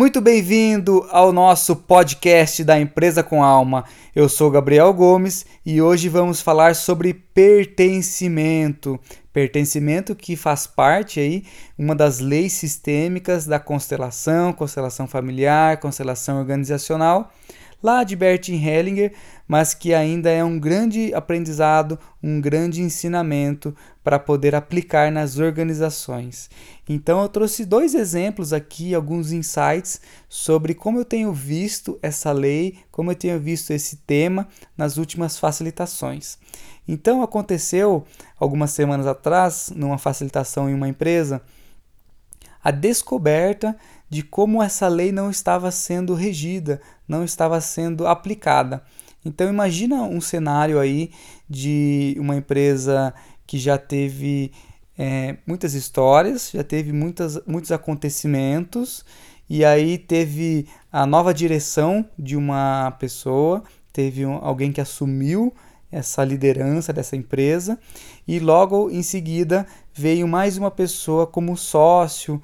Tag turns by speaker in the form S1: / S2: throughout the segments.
S1: Muito bem-vindo ao nosso podcast da Empresa com Alma. Eu sou Gabriel Gomes e hoje vamos falar sobre pertencimento. Pertencimento que faz parte aí uma das leis sistêmicas da constelação, constelação familiar, constelação organizacional lá de Bertin Hellinger, mas que ainda é um grande aprendizado, um grande ensinamento para poder aplicar nas organizações. Então eu trouxe dois exemplos aqui, alguns insights sobre como eu tenho visto essa lei, como eu tenho visto esse tema nas últimas facilitações. Então aconteceu algumas semanas atrás, numa facilitação em uma empresa, a descoberta de como essa lei não estava sendo regida, não estava sendo aplicada. Então imagina um cenário aí de uma empresa que já teve é, muitas histórias, já teve muitas, muitos acontecimentos, e aí teve a nova direção de uma pessoa, teve um, alguém que assumiu essa liderança dessa empresa, e logo em seguida veio mais uma pessoa como sócio,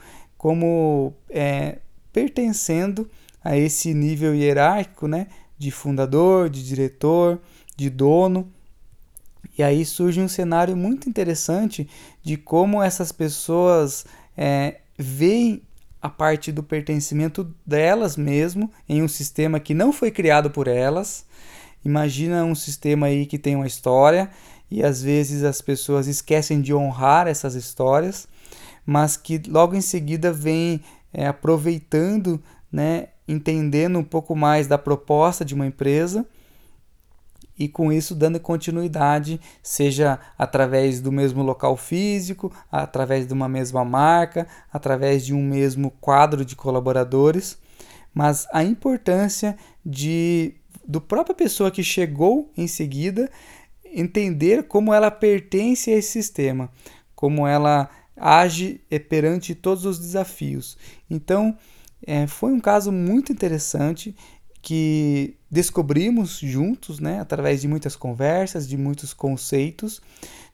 S1: como é, pertencendo a esse nível hierárquico, né, de fundador, de diretor, de dono. E aí surge um cenário muito interessante de como essas pessoas é, veem a parte do pertencimento delas mesmo em um sistema que não foi criado por elas. Imagina um sistema aí que tem uma história e às vezes as pessoas esquecem de honrar essas histórias mas que logo em seguida vem é, aproveitando, né, entendendo um pouco mais da proposta de uma empresa e com isso dando continuidade, seja através do mesmo local físico, através de uma mesma marca, através de um mesmo quadro de colaboradores, mas a importância de do própria pessoa que chegou em seguida entender como ela pertence a esse sistema, como ela age perante todos os desafios. Então, é, foi um caso muito interessante que descobrimos juntos, né, através de muitas conversas, de muitos conceitos,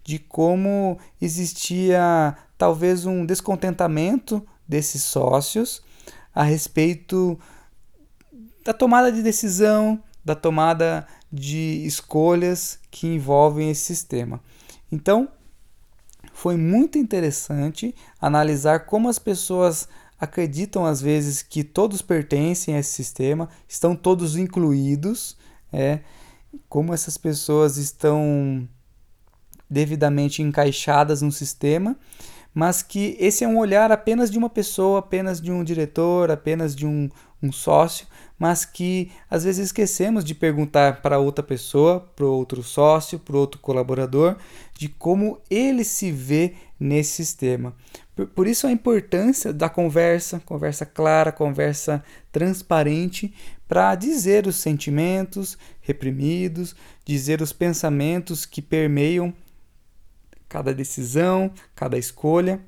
S1: de como existia talvez um descontentamento desses sócios a respeito da tomada de decisão, da tomada de escolhas que envolvem esse sistema. Então, foi muito interessante analisar como as pessoas acreditam às vezes que todos pertencem a esse sistema, estão todos incluídos, é, como essas pessoas estão devidamente encaixadas no sistema, mas que esse é um olhar apenas de uma pessoa, apenas de um diretor, apenas de um, um sócio, mas que às vezes esquecemos de perguntar para outra pessoa, para outro sócio, para outro colaborador, de como ele se vê nesse sistema. Por, por isso a importância da conversa, conversa clara, conversa transparente, para dizer os sentimentos reprimidos, dizer os pensamentos que permeiam cada decisão, cada escolha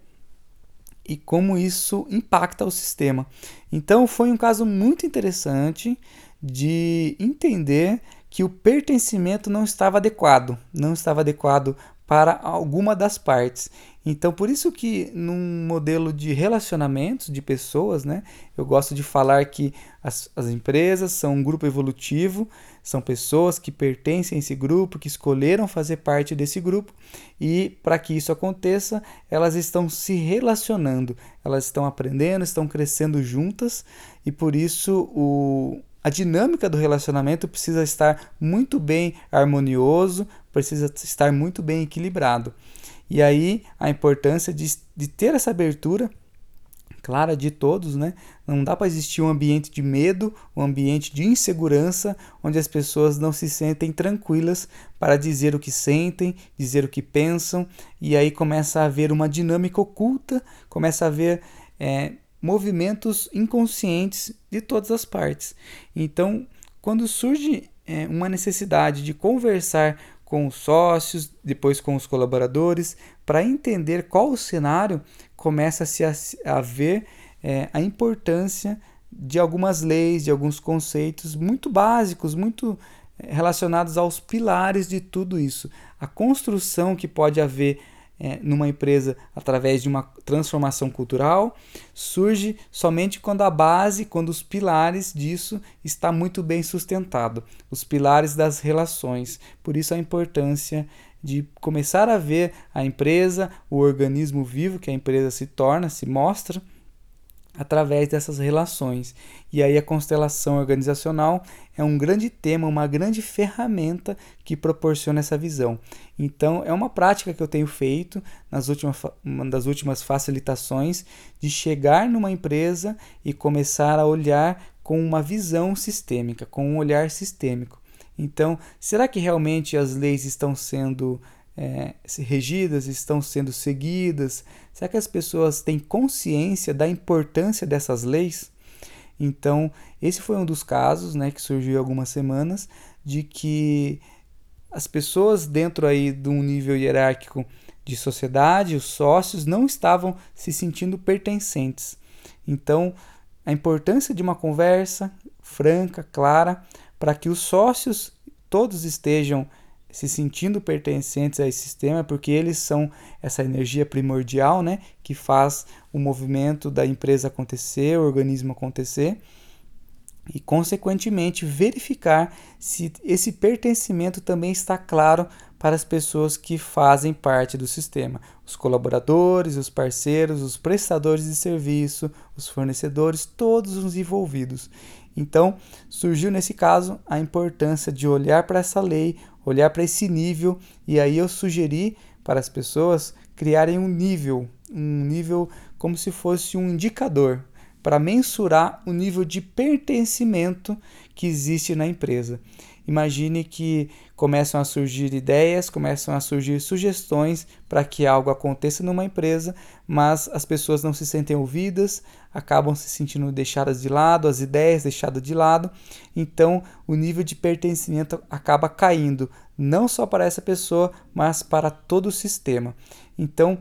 S1: e como isso impacta o sistema. Então foi um caso muito interessante de entender que o pertencimento não estava adequado, não estava adequado para alguma das partes. Então, por isso que num modelo de relacionamentos de pessoas, né, eu gosto de falar que as, as empresas são um grupo evolutivo, são pessoas que pertencem a esse grupo, que escolheram fazer parte desse grupo, e para que isso aconteça, elas estão se relacionando, elas estão aprendendo, estão crescendo juntas, e por isso o, a dinâmica do relacionamento precisa estar muito bem harmonioso, precisa estar muito bem equilibrado. E aí a importância de, de ter essa abertura clara de todos, né? Não dá para existir um ambiente de medo, um ambiente de insegurança, onde as pessoas não se sentem tranquilas para dizer o que sentem, dizer o que pensam, e aí começa a haver uma dinâmica oculta, começa a haver é, movimentos inconscientes de todas as partes. Então, quando surge é, uma necessidade de conversar com os sócios, depois com os colaboradores, para entender qual o cenário, começa-se a, a ver é, a importância de algumas leis, de alguns conceitos muito básicos, muito é, relacionados aos pilares de tudo isso. A construção que pode haver é, numa empresa através de uma transformação cultural, surge somente quando a base, quando os pilares disso está muito bem sustentado, os pilares das relações. Por isso a importância de começar a ver a empresa, o organismo vivo que a empresa se torna, se mostra através dessas relações. E aí a constelação organizacional é um grande tema, uma grande ferramenta que proporciona essa visão. Então, é uma prática que eu tenho feito nas últimas uma das últimas facilitações de chegar numa empresa e começar a olhar com uma visão sistêmica, com um olhar sistêmico. Então, será que realmente as leis estão sendo é, regidas, estão sendo seguidas? Será que as pessoas têm consciência da importância dessas leis? Então, esse foi um dos casos né, que surgiu algumas semanas de que as pessoas dentro aí de um nível hierárquico de sociedade, os sócios, não estavam se sentindo pertencentes. Então, a importância de uma conversa franca, clara, para que os sócios todos estejam se sentindo pertencentes a esse sistema, porque eles são essa energia primordial, né, que faz o movimento da empresa acontecer, o organismo acontecer, e consequentemente verificar se esse pertencimento também está claro para as pessoas que fazem parte do sistema, os colaboradores, os parceiros, os prestadores de serviço, os fornecedores, todos os envolvidos. Então, surgiu nesse caso a importância de olhar para essa lei, olhar para esse nível, e aí eu sugeri para as pessoas criarem um nível, um nível como se fosse um indicador para mensurar o nível de pertencimento que existe na empresa. Imagine que começam a surgir ideias, começam a surgir sugestões para que algo aconteça numa empresa, mas as pessoas não se sentem ouvidas, acabam se sentindo deixadas de lado, as ideias deixadas de lado, então o nível de pertencimento acaba caindo, não só para essa pessoa, mas para todo o sistema. Então,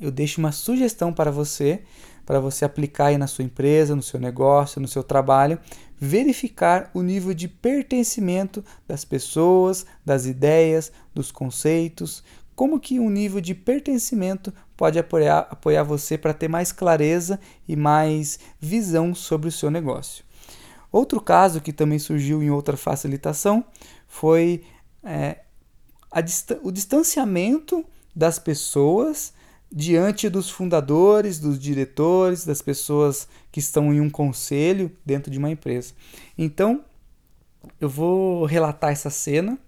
S1: eu deixo uma sugestão para você para você aplicar aí na sua empresa, no seu negócio, no seu trabalho, verificar o nível de pertencimento das pessoas, das ideias, dos conceitos, como que um nível de pertencimento pode apoiar, apoiar você para ter mais clareza e mais visão sobre o seu negócio. Outro caso que também surgiu em outra facilitação foi é, o distanciamento das pessoas diante dos fundadores, dos diretores, das pessoas que estão em um conselho dentro de uma empresa. Então, eu vou relatar essa cena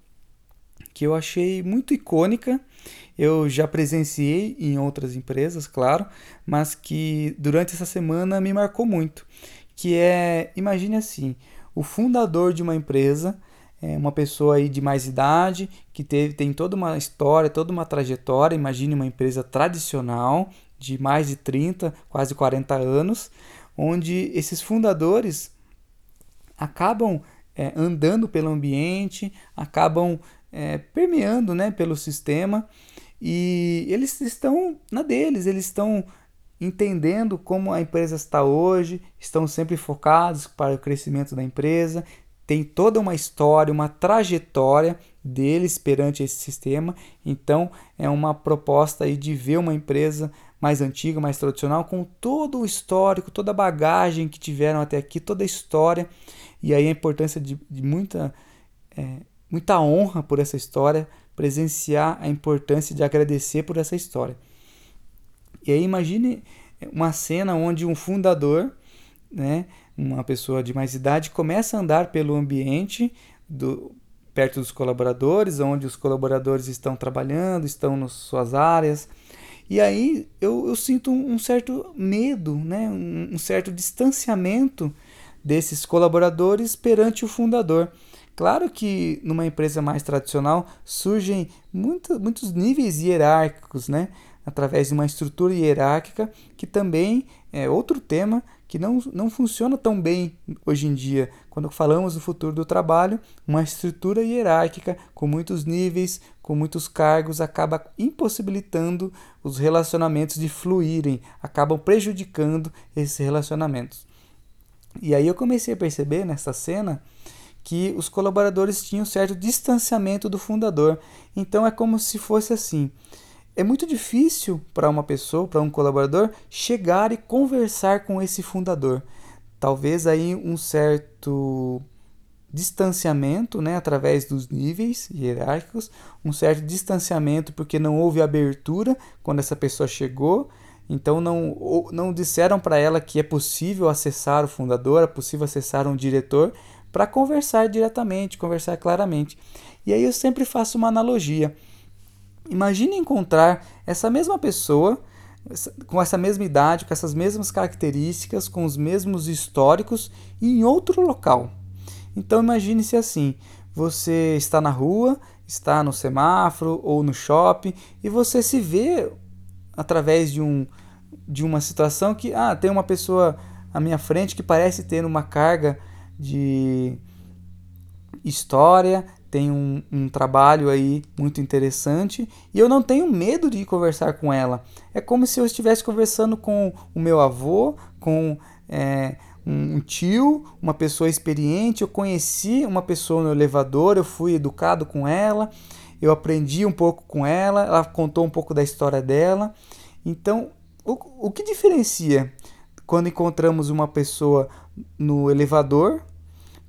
S1: que eu achei muito icônica. Eu já presenciei em outras empresas, claro, mas que durante essa semana me marcou muito. Que é, imagine assim, o fundador de uma empresa é uma pessoa aí de mais idade, que teve, tem toda uma história, toda uma trajetória. Imagine uma empresa tradicional de mais de 30, quase 40 anos, onde esses fundadores acabam é, andando pelo ambiente, acabam é, permeando né, pelo sistema e eles estão na deles, eles estão entendendo como a empresa está hoje, estão sempre focados para o crescimento da empresa, tem toda uma história, uma trajetória deles perante esse sistema. Então, é uma proposta aí de ver uma empresa mais antiga, mais tradicional, com todo o histórico, toda a bagagem que tiveram até aqui, toda a história, e aí a importância de, de muita, é, muita honra por essa história, presenciar a importância de agradecer por essa história. E aí imagine uma cena onde um fundador, né, uma pessoa de mais idade começa a andar pelo ambiente do, perto dos colaboradores, onde os colaboradores estão trabalhando, estão nas suas áreas. E aí eu, eu sinto um, certo medo, né? um, um certo distanciamento desses colaboradores perante o fundador. Claro que numa empresa mais tradicional surgem muito, muitos níveis hierárquicos, né? através de uma estrutura hierárquica, que também é outro tema que não, não funciona tão bem hoje em dia. Quando falamos do futuro do trabalho, uma estrutura hierárquica com muitos níveis, com muitos cargos, acaba impossibilitando os relacionamentos de fluírem, acabam prejudicando esses relacionamentos. E aí eu comecei a perceber nessa cena que os colaboradores tinham certo distanciamento do fundador. Então é como se fosse assim: é muito difícil para uma pessoa, para um colaborador, chegar e conversar com esse fundador. Talvez aí um certo distanciamento, né, através dos níveis hierárquicos, um certo distanciamento porque não houve abertura quando essa pessoa chegou, então não, não disseram para ela que é possível acessar o fundador, é possível acessar um diretor para conversar diretamente, conversar claramente. E aí eu sempre faço uma analogia. Imagine encontrar essa mesma pessoa com essa mesma idade, com essas mesmas características, com os mesmos históricos em outro local. Então imagine-se assim: você está na rua, está no semáforo ou no shopping e você se vê através de um de uma situação que ah, tem uma pessoa à minha frente que parece ter uma carga de história, tem um, um, trabalho aí muito interessante e eu não tenho medo de conversar com ela. É como se eu estivesse conversando com o meu avô, com é, um tio, uma pessoa experiente. Eu conheci uma pessoa no elevador, eu fui educado com ela, eu aprendi um pouco com ela, ela contou um pouco da história dela. Então, o, o que diferencia quando encontramos uma pessoa no elevador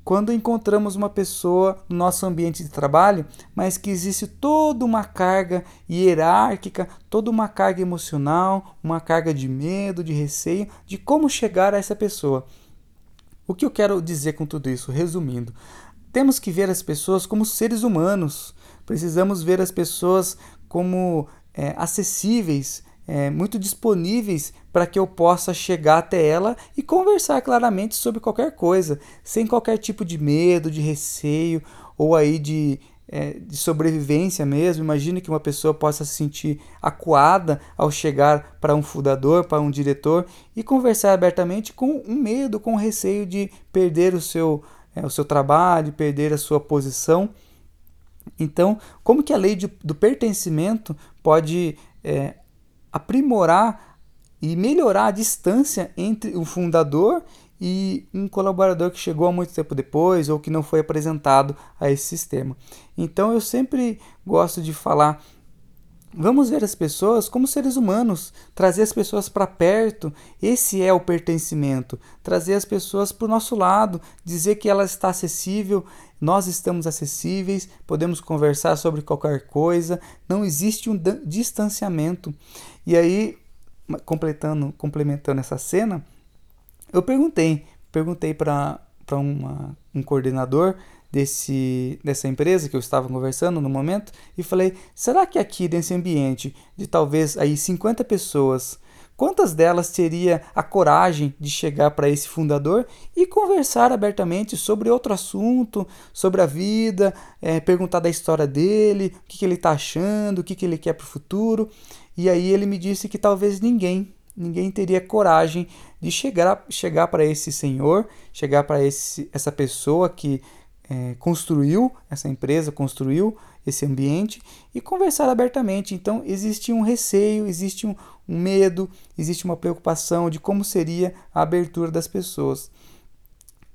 S1: quando encontramos uma pessoa no nosso ambiente de trabalho, mas que existe toda uma carga hierárquica, toda uma carga emocional, uma carga de medo, de receio, de como chegar a essa pessoa. O que eu quero dizer com tudo isso? Resumindo, temos que ver as pessoas como seres humanos, precisamos ver as pessoas como é, acessíveis, é, muito disponíveis para que eu possa chegar até ela e conversar claramente sobre qualquer coisa, sem qualquer tipo de medo, de receio ou aí de, é, de sobrevivência mesmo. Imagine que uma pessoa possa se sentir acuada ao chegar para um fundador, para um diretor e conversar abertamente com um medo, com receio de perder o seu, é, o seu trabalho, perder a sua posição. Então, como que a lei de, do pertencimento pode é, aprimorar e melhorar a distância entre o fundador e um colaborador que chegou há muito tempo depois ou que não foi apresentado a esse sistema. Então eu sempre gosto de falar Vamos ver as pessoas como seres humanos, trazer as pessoas para perto. Esse é o pertencimento. Trazer as pessoas para o nosso lado, dizer que ela está acessível, nós estamos acessíveis, podemos conversar sobre qualquer coisa. Não existe um distanciamento. E aí, completando, complementando essa cena, eu perguntei, perguntei para um coordenador desse, dessa empresa que eu estava conversando no momento e falei: será que aqui nesse ambiente de talvez aí 50 pessoas, quantas delas teria a coragem de chegar para esse fundador e conversar abertamente sobre outro assunto, sobre a vida, é, perguntar da história dele, o que, que ele está achando, o que, que ele quer para o futuro? E aí ele me disse que talvez ninguém, ninguém teria coragem de chegar, chegar para esse senhor, chegar para essa pessoa que é, construiu essa empresa, construiu esse ambiente e conversar abertamente. Então, existe um receio, existe um, um medo, existe uma preocupação de como seria a abertura das pessoas.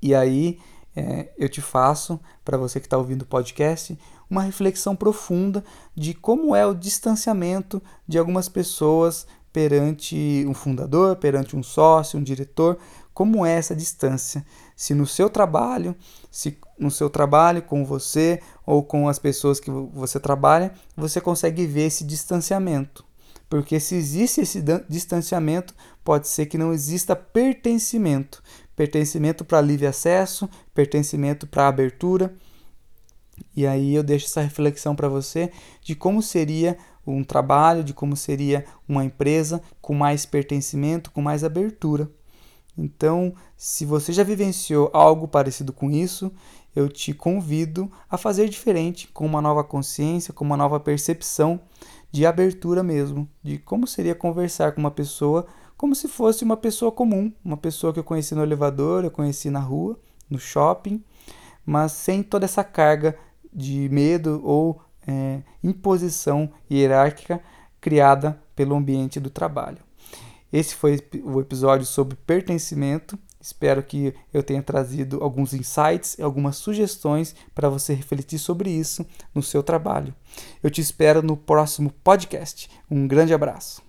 S1: E aí, é, eu te faço, para você que está ouvindo o podcast, uma reflexão profunda de como é o distanciamento de algumas pessoas perante um fundador, perante um sócio, um diretor, como é essa distância. Se no seu trabalho, se no seu trabalho com você ou com as pessoas que você trabalha, você consegue ver esse distanciamento. Porque se existe esse distanciamento, pode ser que não exista pertencimento. Pertencimento para livre acesso, pertencimento para abertura. E aí eu deixo essa reflexão para você de como seria um trabalho, de como seria uma empresa com mais pertencimento, com mais abertura. Então, se você já vivenciou algo parecido com isso, eu te convido a fazer diferente, com uma nova consciência, com uma nova percepção de abertura mesmo, de como seria conversar com uma pessoa como se fosse uma pessoa comum, uma pessoa que eu conheci no elevador, eu conheci na rua, no shopping, mas sem toda essa carga de medo ou é, imposição hierárquica criada pelo ambiente do trabalho. Esse foi o episódio sobre pertencimento. Espero que eu tenha trazido alguns insights, algumas sugestões para você refletir sobre isso no seu trabalho. Eu te espero no próximo podcast. Um grande abraço.